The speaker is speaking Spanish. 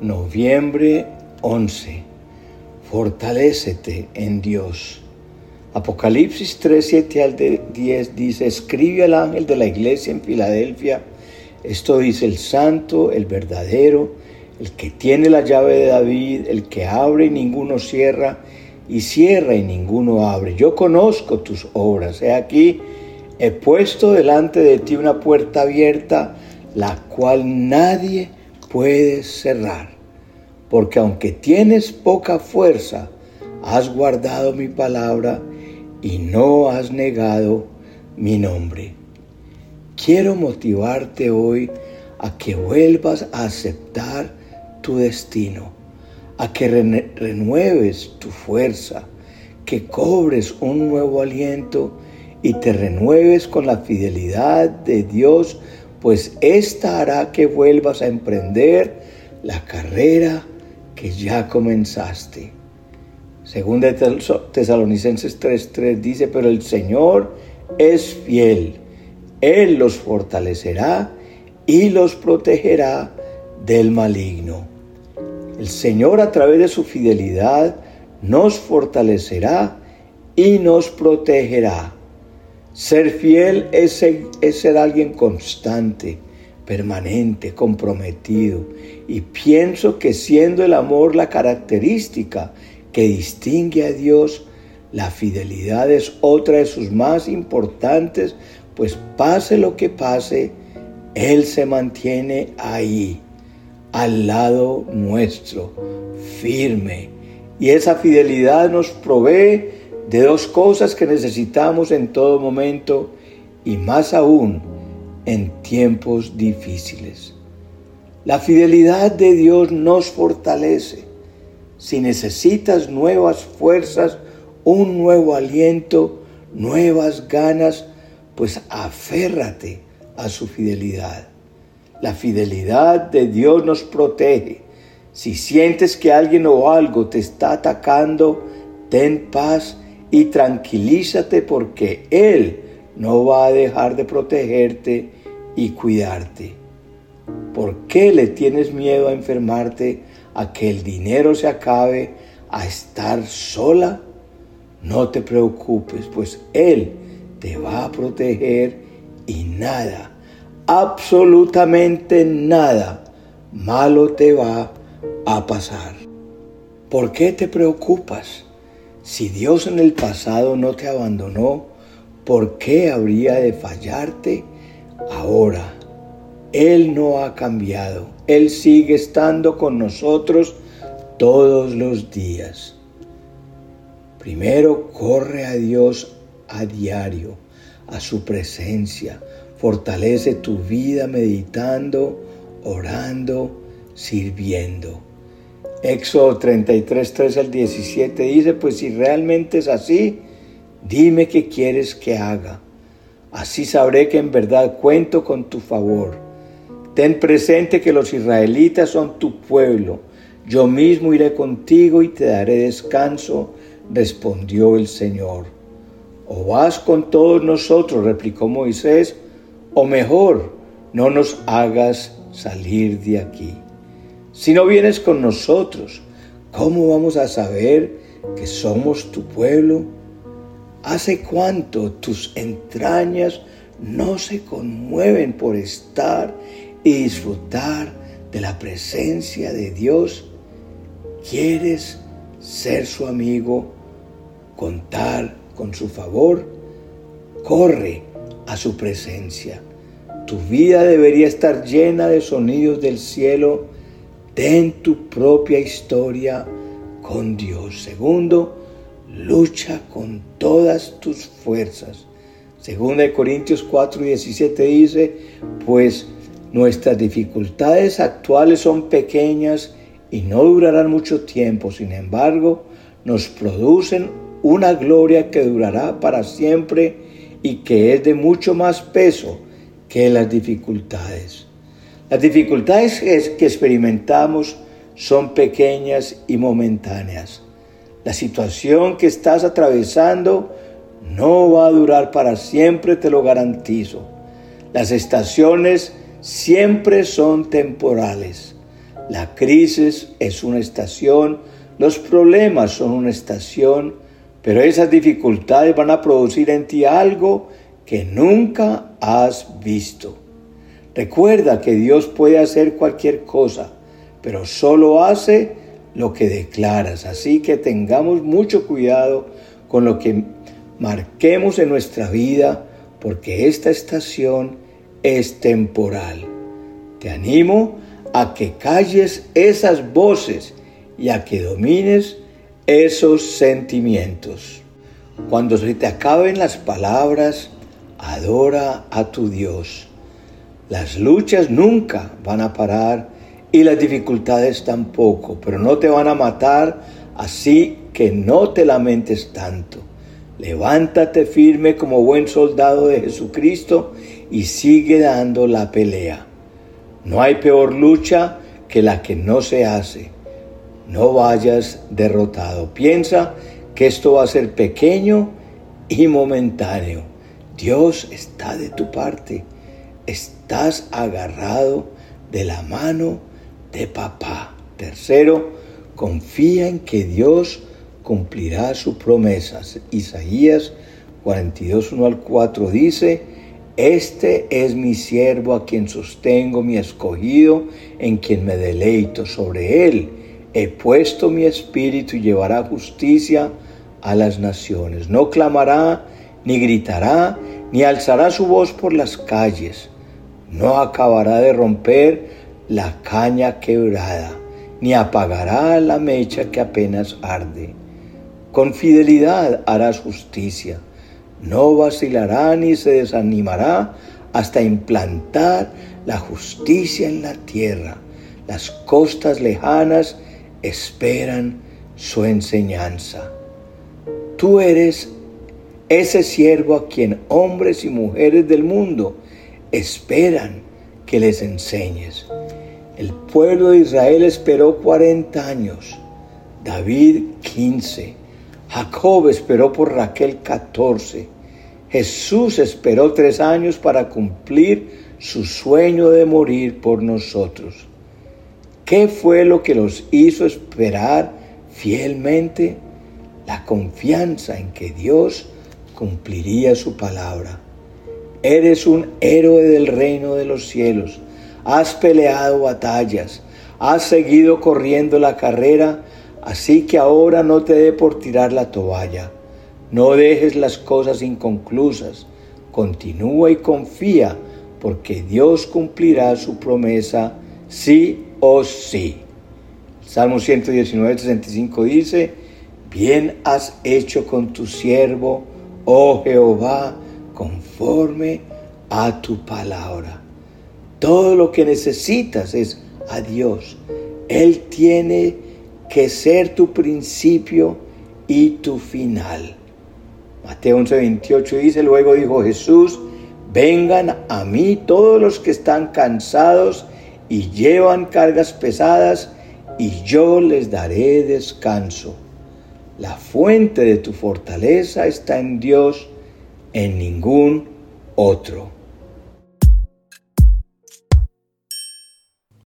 Noviembre 11. Fortalécete en Dios. Apocalipsis 3, 7 al 10 dice, escribe al ángel de la iglesia en Filadelfia, esto dice el santo, el verdadero, el que tiene la llave de David, el que abre y ninguno cierra, y cierra y ninguno abre. Yo conozco tus obras. He aquí, he puesto delante de ti una puerta abierta, la cual nadie puede cerrar. Porque aunque tienes poca fuerza, has guardado mi palabra y no has negado mi nombre. Quiero motivarte hoy a que vuelvas a aceptar tu destino, a que renueves tu fuerza, que cobres un nuevo aliento y te renueves con la fidelidad de Dios, pues esta hará que vuelvas a emprender la carrera que ya comenzaste. Según de Tesalonicenses 3:3 dice, pero el Señor es fiel. Él los fortalecerá y los protegerá del maligno. El Señor a través de su fidelidad nos fortalecerá y nos protegerá. Ser fiel es ser, alguien constante, permanente, comprometido. Y pienso que siendo el amor la característica que distingue a Dios, la fidelidad es otra de sus más importantes, pues pase lo que pase, Él se mantiene ahí, al lado nuestro, firme. Y esa fidelidad nos provee de dos cosas que necesitamos en todo momento y más aún en tiempos difíciles. La fidelidad de Dios nos fortalece si necesitas nuevas fuerzas, un nuevo aliento, nuevas ganas, pues aférrate a su fidelidad. La fidelidad de Dios nos protege. Si sientes que alguien o algo te está atacando, ten paz y tranquilízate porque Él no va a dejar de protegerte y cuidarte. ¿Por qué le tienes miedo a enfermarte a que el dinero se acabe, a estar sola, no te preocupes, pues Él te va a proteger y nada, absolutamente nada malo te va a pasar. ¿Por qué te preocupas? Si Dios en el pasado no te abandonó, ¿por qué habría de fallarte ahora? Él no ha cambiado. Él sigue estando con nosotros todos los días. Primero corre a Dios a diario, a su presencia. Fortalece tu vida meditando, orando, sirviendo. Éxodo 33, 3 al 17 dice, pues si realmente es así, dime qué quieres que haga. Así sabré que en verdad cuento con tu favor Ten presente que los israelitas son tu pueblo. Yo mismo iré contigo y te daré descanso, respondió el Señor. O vas con todos nosotros, replicó Moisés, o mejor, no nos hagas salir de aquí. Si no vienes con nosotros, ¿cómo vamos a saber que somos tu pueblo? ¿Hace cuánto tus entrañas no se conmueven por estar y disfrutar de la presencia de Dios, quieres ser su amigo, contar con su favor, corre a su presencia. Tu vida debería estar llena de sonidos del cielo. Ten tu propia historia con Dios. Segundo, lucha con todas tus fuerzas. Segunda de Corintios 4 y 17 dice, pues Nuestras dificultades actuales son pequeñas y no durarán mucho tiempo, sin embargo, nos producen una gloria que durará para siempre y que es de mucho más peso que las dificultades. Las dificultades que experimentamos son pequeñas y momentáneas. La situación que estás atravesando no va a durar para siempre, te lo garantizo. Las estaciones siempre son temporales. La crisis es una estación, los problemas son una estación, pero esas dificultades van a producir en ti algo que nunca has visto. Recuerda que Dios puede hacer cualquier cosa, pero solo hace lo que declaras. Así que tengamos mucho cuidado con lo que marquemos en nuestra vida, porque esta estación es temporal. Te animo a que calles esas voces y a que domines esos sentimientos. Cuando se te acaben las palabras, adora a tu Dios. Las luchas nunca van a parar y las dificultades tampoco, pero no te van a matar, así que no te lamentes tanto. Levántate firme como buen soldado de Jesucristo y sigue dando la pelea. No hay peor lucha que la que no se hace. No vayas derrotado. Piensa que esto va a ser pequeño y momentáneo. Dios está de tu parte estás agarrado de la mano de papá. Tercero, confía en que Dios cumplirá sus promesas. Isaías 42, 1 al 4 dice, Este es mi siervo a quien sostengo, mi escogido, en quien me deleito sobre él. He puesto mi espíritu y llevará justicia a las naciones. No clamará, ni gritará, ni alzará su voz por las calles no acabará de romper la caña quebrada, ni apagará la mecha que apenas arde. Con fidelidad harás justicia, no vacilará ni se desanimará hasta implantar la justicia en la tierra. Las costas lejanas esperan su enseñanza. Tú eres ese siervo a quien hombres y mujeres del mundo esperan que les enseñes. El pueblo de Israel esperó 40 años, David 15, Jacob esperó por Raquel 14, Jesús esperó tres años para cumplir su sueño de morir por nosotros. ¿Qué fue lo que los hizo esperar fielmente? La confianza en que Dios cumpliría su palabra. Eres un héroe del reino de los cielos. Has peleado batallas. Has seguido corriendo la carrera. Así que ahora no te dé por tirar la toalla. No dejes las cosas inconclusas. Continúa y confía, porque Dios cumplirá su promesa sí o sí. Salmo 119, 65 dice, Bien has hecho con tu siervo, oh Jehová, conforme a tu palabra. Todo lo que necesitas es a Dios. Él tiene que ser tu principio y tu final. Mateo 11:28 dice, luego dijo Jesús, vengan a mí todos los que están cansados y llevan cargas pesadas, y yo les daré descanso. La fuente de tu fortaleza está en Dios en ningún otro.